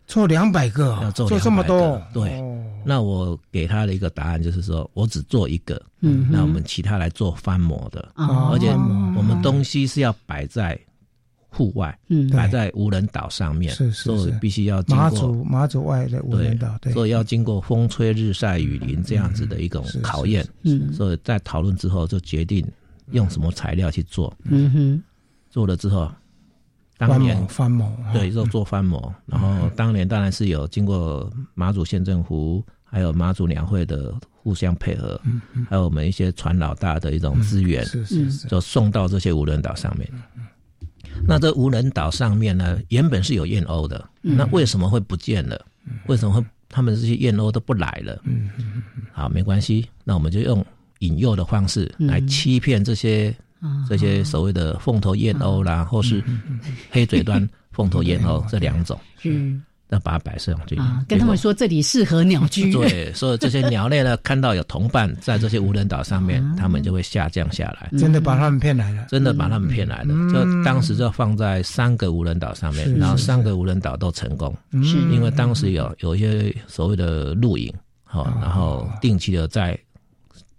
做两百个，要做做这么多。对，那我给他的一个答案就是说，我只做一个，嗯，那我们其他来做翻模的，而且我们东西是要摆在户外，嗯，摆在无人岛上面，是是是，必须要经过马祖马祖外的无人岛，对，所以要经过风吹日晒雨淋这样子的一种考验，嗯，所以在讨论之后就决定用什么材料去做，嗯哼。做了之后，当年翻模，对，做做翻模。然后当年当然是有经过马祖县政府，还有马祖两会的互相配合，还有我们一些船老大的一种资源，是是是，就送到这些无人岛上面。那这无人岛上面呢，原本是有燕鸥的，那为什么会不见了？为什么会他们这些燕鸥都不来了？嗯嗯嗯。好，没关系，那我们就用引诱的方式来欺骗这些这些所谓的凤头燕鸥啦，或是黑嘴端 凤头燕鸥这两种。嗯。那把它摆上去啊，跟他们说这里适合鸟居。对，所以这些鸟类呢，看到有同伴在这些无人岛上面，他们就会下降下来。真的把他们骗来了，真的把他们骗来了。就当时就放在三个无人岛上面，然后三个无人岛都成功，是因为当时有有一些所谓的录影，好，然后定期的在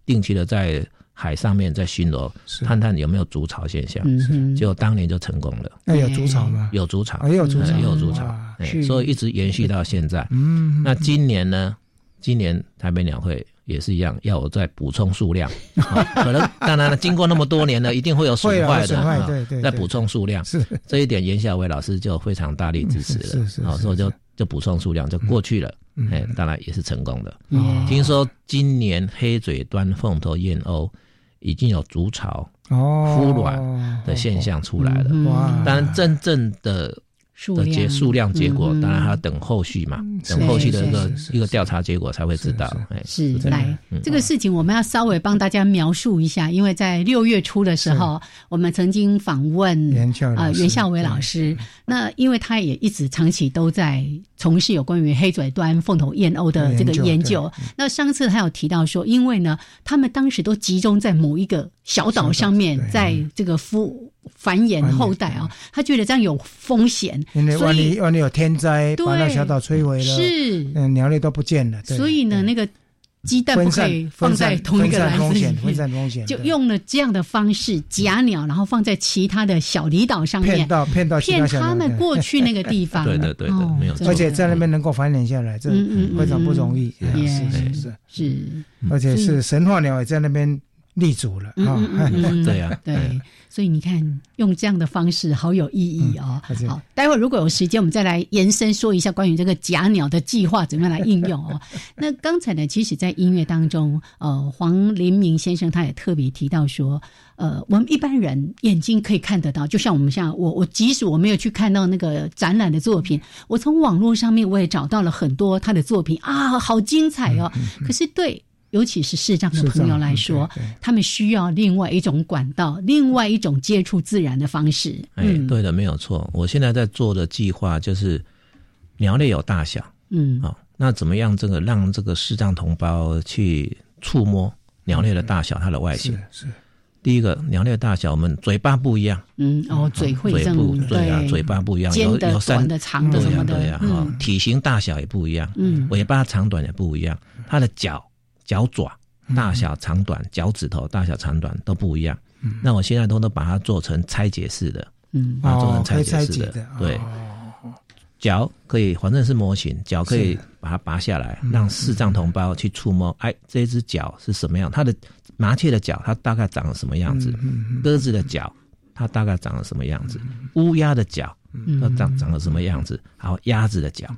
定期的在。海上面在巡逻，探探有没有筑巢现象，结果当年就成功了。那有筑巢吗？有筑巢，也有筑巢，也有筑巢，所以一直延续到现在。嗯，那今年呢？今年台北鸟会也是一样，要我再补充数量。可能当然了，经过那么多年了，一定会有损坏的。对对，再补充数量。是这一点，严小伟老师就非常大力支持了。是 是，好，所以就就补充数量就过去了。哎，当然也是成功的。听说今年黑嘴端凤头燕鸥。已经有筑巢、孵卵的现象出来了，当然真正的。的结数量结果，当然还要等后续嘛，等后续的一个一个调查结果才会知道。哎，是来这个事情，我们要稍微帮大家描述一下，因为在六月初的时候，我们曾经访问啊袁孝伟老师，那因为他也一直长期都在从事有关于黑嘴端凤头燕鸥的这个研究。那上次他有提到说，因为呢，他们当时都集中在某一个小岛上面，在这个孵。繁衍后代啊，他觉得这样有风险，因为万一万一有天灾，把那小岛摧毁了，是嗯，鸟类都不见了。所以呢，那个鸡蛋不可以放在同一个篮子里面，分散风险，就用了这样的方式夹鸟，然后放在其他的小离岛上面，骗到骗到骗他们过去那个地方。对的对的，没有，而且在那边能够繁衍下来，这非常不容易。是是。是是，而且是。神话鸟也在那边立足了啊。对呀，对。所以你看，用这样的方式好有意义哦。好，待会儿如果有时间，我们再来延伸说一下关于这个假鸟的计划怎么样来应用哦。那刚才呢，其实，在音乐当中，呃，黄林明先生他也特别提到说，呃，我们一般人眼睛可以看得到，就像我们像我，我即使我没有去看到那个展览的作品，我从网络上面我也找到了很多他的作品啊，好精彩哦。可是对。尤其是视障的朋友来说，他们需要另外一种管道，另外一种接触自然的方式。哎，对的，没有错。我现在在做的计划就是鸟类有大小，嗯，好，那怎么样这个让这个视障同胞去触摸鸟类的大小，它的外形？是第一个鸟类的大小，我们嘴巴不一样，嗯，哦，嘴会嘴部对啊，嘴巴不一样，有有三的、长的什么的，对呀，哈，体型大小也不一样，嗯，尾巴长短也不一样，它的脚。脚爪大小长短，脚趾头大小长短都不一样。那我现在都能把它做成拆解式的，嗯，把它做成拆解式的。对，脚可以，反正是模型，脚可以把它拔下来，让视障同胞去触摸。哎，这只脚是什么样？它的麻雀的脚，它大概长什么样子？鸽子的脚，它大概长了什么样子？乌鸦的脚，它长长了什么样子？还有鸭子的脚。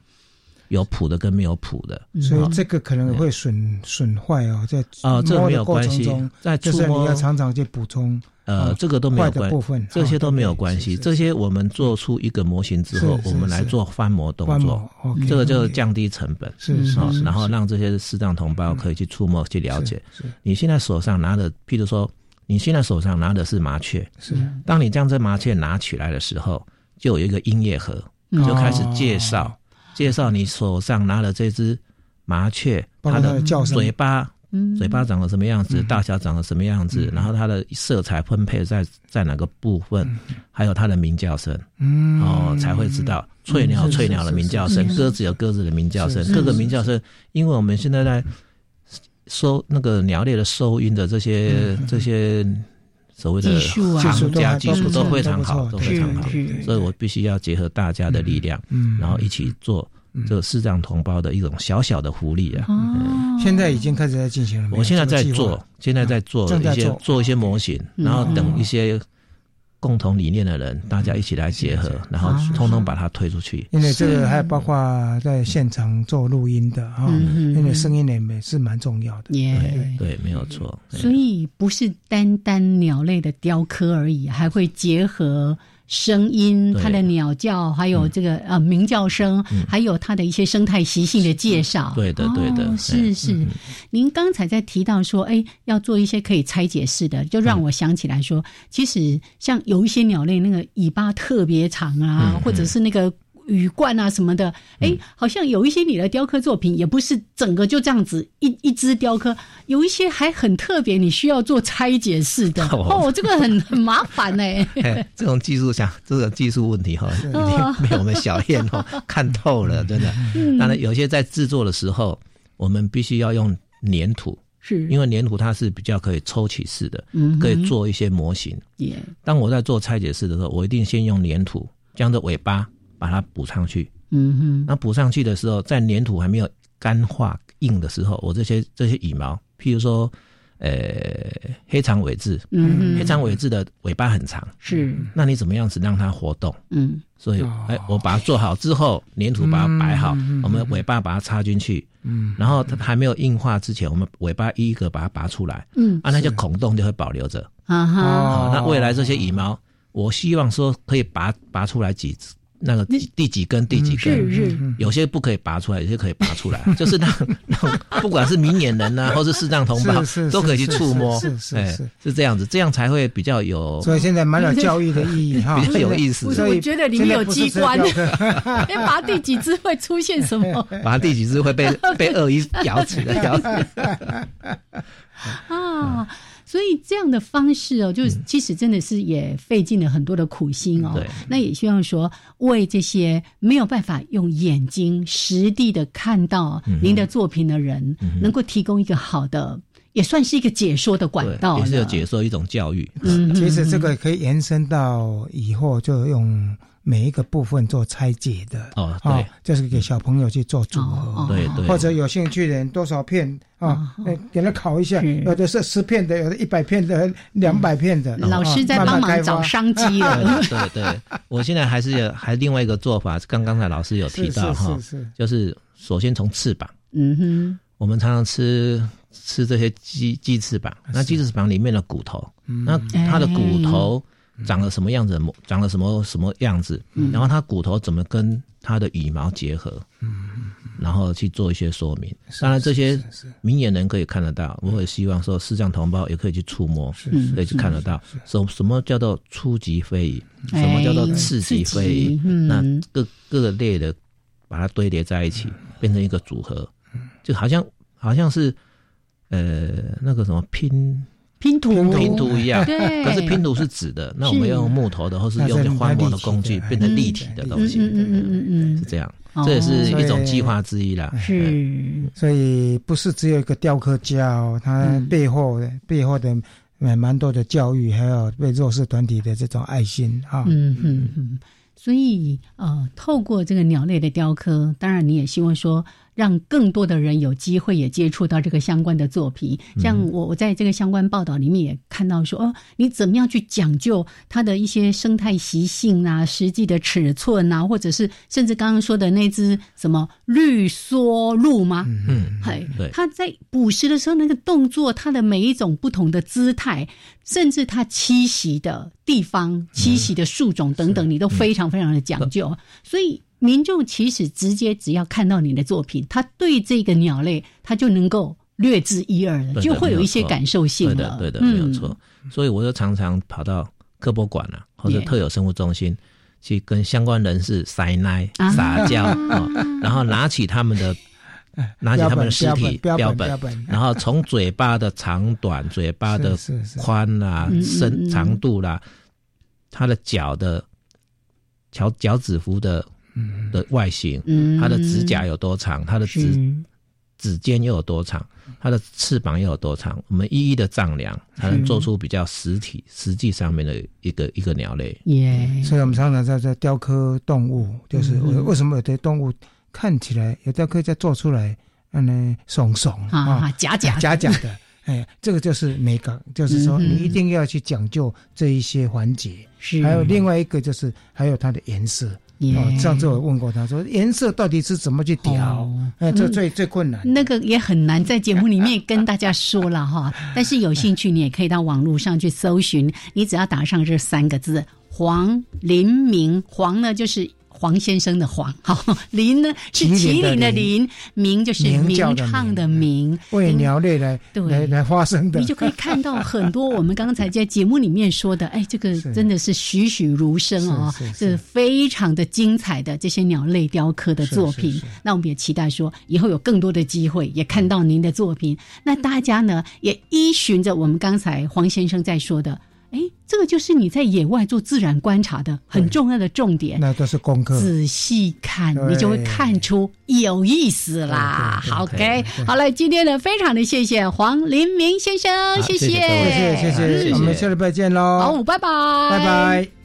有谱的跟没有谱的，所以这个可能会损损坏哦，在啊，这没有关系，在就是你要常常去补充，呃，这个都没有关系，这些都没有关系，这些我们做出一个模型之后，我们来做翻模动作，这个就降低成本，是是，然后让这些视障同胞可以去触摸去了解。你现在手上拿的，譬如说，你现在手上拿的是麻雀，是，当你将这麻雀拿起来的时候，就有一个音乐盒，就开始介绍。介绍你手上拿的这只麻雀，它的嘴巴，嗯。嘴巴长得什么样子，大小长得什么样子，然后它的色彩分配在在哪个部分，还有它的鸣叫声，哦，才会知道。翠鸟翠鸟的鸣叫声，鸽子有鸽子的鸣叫声，各个鸣叫声，因为我们现在在收那个鸟类的收音的这些这些。所谓的行家技术都非常好，都非常好，所以我必须要结合大家的力量，然后一起做这个视障同胞的一种小小的福利啊。现在已经开始在进行了，我现在在做，现在在做一些做。一些模型，然后等一些。共同理念的人，大家一起来结合，然后通通把它推出去。因为这个还包括在现场做录音的哈，因为声音也是蛮重要的。对对，没有错。所以不是单单鸟类的雕刻而已，还会结合声音、它的鸟叫，还有这个呃鸣叫声，还有它的一些生态习性的介绍。对的，对的，是是。您刚才在提到说，哎，要做一些可以拆解式的，就让我想起来说，其实像有一些鸟类，那个尾巴特别长啊，或者是那个。羽冠啊什么的，哎，好像有一些你的雕刻作品也不是整个就这样子一一只雕刻，有一些还很特别，你需要做拆解式的 哦，这个很很麻烦呢。这种技术上这个技术问题哈，已经被我们小燕哦 看透了，真的。当然，有些在制作的时候，我们必须要用粘土，是因为粘土它是比较可以抽取式的，嗯可以做一些模型。当我在做拆解式的时候，我一定先用粘土将这尾巴。把它补上去，嗯哼，那补上去的时候，在粘土还没有干化硬的时候，我这些这些羽毛，譬如说，呃，黑长尾雉，嗯，黑长尾雉的尾巴很长，是，那你怎么样子让它活动？嗯，所以，哎，我把它做好之后，粘土把它摆好，我们尾巴把它插进去，嗯，然后它还没有硬化之前，我们尾巴一个把它拔出来，嗯，啊，那些孔洞就会保留着，啊哈，那未来这些羽毛，我希望说可以拔拔出来几次。那个第几根第几根，有些不可以拔出来，有些可以拔出来，就是让让不管是明眼人呐，或是视障同胞，都可以去触摸，是是是，是这样子，这样才会比较有。所以现在蛮有 教育的意义哈，比较有意思。所以我觉得里面有机关，要，拔第几只会出现什么？拔第几只会被被鳄鱼咬死的，咬死。啊。所以这样的方式哦，就其实真的是也费尽了很多的苦心哦。那也希望说为这些没有办法用眼睛实地的看到您的作品的人，能够提供一个好的，也算是一个解说的管道。也是有解说一种教育。嗯，其实这个可以延伸到以后就用。每一个部分做拆解的哦，对，就是给小朋友去做组合，对对，或者有兴趣的人多少片啊，给他烤一下，有的是十片的，有的一百片的，两百片的。老师在帮忙找商机了。对对，我现在还是有 还另外一个做法，刚刚才老师有提到哈，就是首先从翅膀，嗯哼，我们常常吃吃这些鸡鸡翅膀，那鸡翅膀里面的骨头，那它的骨头。长了什么样子？长了什么什么样子？然后它骨头怎么跟它的羽毛结合？然后去做一些说明。当然，这些明眼人可以看得到。我也希望说，视障同胞也可以去触摸，可以去看得到。什什么叫做初级非遗？什么叫做次级非遗？那各各个类的把它堆叠在一起，变成一个组合，就好像好像是呃那个什么拼。拼图拼图一样，对。可是拼图是纸的，那我们用木头的，或是用花模的工具，变成立体的东西。嗯嗯嗯嗯嗯，是这样。这也是一种计划之一啦。是，所以不是只有一个雕刻家哦，他背后的背后的蛮多的教育，还有为弱势团体的这种爱心啊。嗯嗯嗯。所以呃，透过这个鸟类的雕刻，当然你也希望说。让更多的人有机会也接触到这个相关的作品，像我我在这个相关报道里面也看到说，哦，你怎么样去讲究它的一些生态习性啊，实际的尺寸啊，或者是甚至刚刚说的那只什么绿梭鹿吗？嗯，嘿，对，它在捕食的时候那个动作，它的每一种不同的姿态，甚至它栖息的地方、栖息的树种等等，你都非常非常的讲究，所以。民众其实直接只要看到你的作品，他对这个鸟类他就能够略知一二了，就会有一些感受性了。对的，没有错。所以我就常常跑到科博馆啊，或者特有生物中心去跟相关人士撒奶撒娇啊，然后拿起他们的 拿起他们的尸体标本，然后从嘴巴的长短、嘴巴的宽啊、深长度啦，他的脚的脚脚趾幅的。的外形，嗯它的指甲有多长，它的指指尖又有多长，它的翅膀又有多长，我们一一的丈量，才能做出比较实体、实际上面的一个一个鸟类。耶！所以我们常常在在雕刻动物，就是为什么有的动物看起来有雕刻再做出来，嗯呢，耸耸啊，假假假假的，哎，这个就是美感，就是说你一定要去讲究这一些环节。是，还有另外一个就是还有它的颜色。哦，上次我问过他说，颜色到底是怎么去调？哎，这最最困难。那个也很难在节目里面跟大家说了哈。但是有兴趣，你也可以到网络上去搜寻，你只要打上这三个字。黄林明，黄呢就是黄先生的黄，好 林呢是麒麟的麟，鸣就是鸣唱的鸣，为鸟类来来来发声的。你就可以看到很多我们刚才在节目里面说的，哎，这个 真的是栩栩如生哦，是非常的精彩的这些鸟类雕刻的作品。那我们也期待说以后有更多的机会也看到您的作品。那大家呢也依循着我们刚才黄先生在说的。哎，这个就是你在野外做自然观察的很重要的重点。那都是功课，仔细看，你就会看出有意思啦。OK，好了，今天呢，非常的谢谢黄林明先生，谢谢，谢谢，谢谢，我们下礼拜见喽。好，拜拜，拜拜。